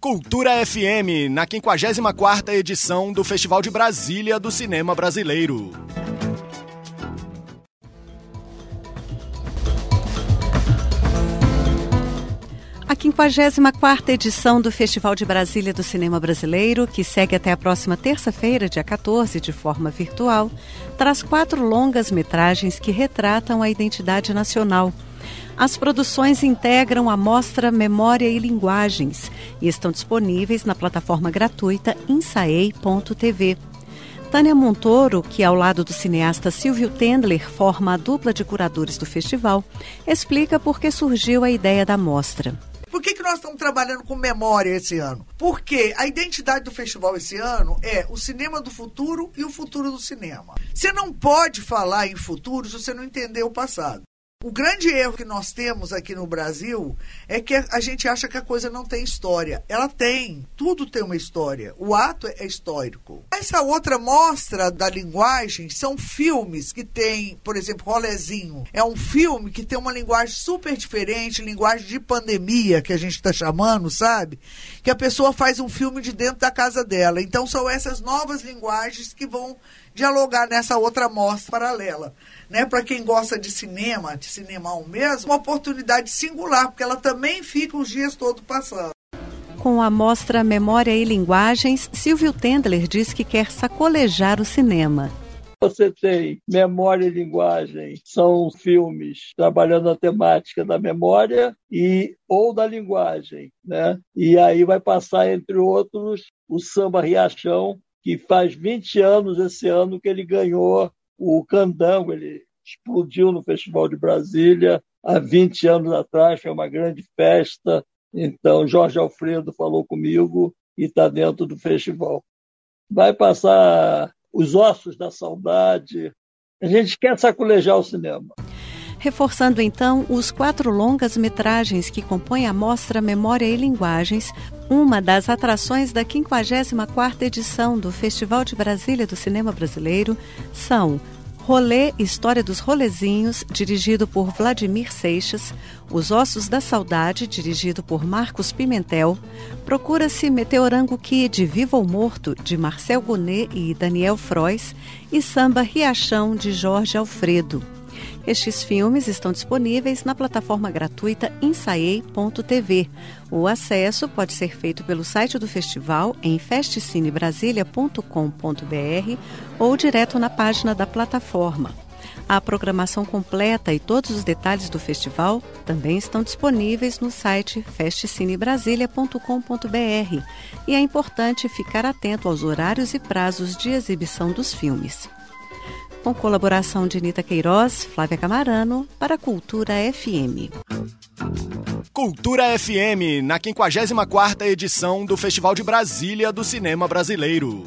Cultura FM, na 54ª edição do Festival de Brasília do Cinema Brasileiro. A 54ª edição do Festival de Brasília do Cinema Brasileiro, que segue até a próxima terça-feira, dia 14, de forma virtual, traz quatro longas metragens que retratam a identidade nacional – as produções integram a mostra Memória e Linguagens e estão disponíveis na plataforma gratuita insaei.tv. Tânia Montoro, que ao lado do cineasta Silvio Tendler forma a dupla de curadores do festival, explica por que surgiu a ideia da mostra. Por que, que nós estamos trabalhando com memória esse ano? Porque a identidade do festival esse ano é o cinema do futuro e o futuro do cinema. Você não pode falar em futuro se você não entender o passado. O grande erro que nós temos aqui no Brasil é que a gente acha que a coisa não tem história. Ela tem, tudo tem uma história. O ato é histórico. Essa outra mostra da linguagem são filmes que tem, por exemplo, Rolezinho. É um filme que tem uma linguagem super diferente, linguagem de pandemia, que a gente está chamando, sabe? Que a pessoa faz um filme de dentro da casa dela. Então são essas novas linguagens que vão dialogar nessa outra mostra paralela. Né? Para quem gosta de cinema, de cinema mesmo, uma oportunidade singular, porque ela também fica os dias todos passando. Com a mostra Memória e Linguagens, Silvio Tendler diz que quer sacolejar o cinema. Você tem memória e linguagem, são filmes trabalhando a temática da memória e ou da linguagem, né? E aí vai passar entre outros o samba Riachão, que faz 20 anos esse ano que ele ganhou o Candango, ele explodiu no Festival de Brasília há 20 anos atrás, foi uma grande festa. Então, Jorge Alfredo falou comigo e está dentro do festival. Vai passar os ossos da saudade. A gente quer sacolejar o cinema reforçando então os quatro longas-metragens que compõem a mostra Memória e Linguagens, uma das atrações da 54ª edição do Festival de Brasília do Cinema Brasileiro, são Rolê História dos Rolezinhos, dirigido por Vladimir Seixas, Os Ossos da Saudade, dirigido por Marcos Pimentel, Procura-se Meteorango Kid, Viva ou Morto, de Marcel Gonet e Daniel Frois, e Samba Riachão, de Jorge Alfredo. Estes filmes estão disponíveis na plataforma gratuita ensaiei.tv. O acesso pode ser feito pelo site do festival em festcinebrasilia.com.br ou direto na página da plataforma. A programação completa e todos os detalhes do festival também estão disponíveis no site festcinebrasilia.com.br e é importante ficar atento aos horários e prazos de exibição dos filmes com colaboração de Nita Queiroz, Flávia Camarano, para Cultura FM. Cultura FM, na 54ª edição do Festival de Brasília do Cinema Brasileiro.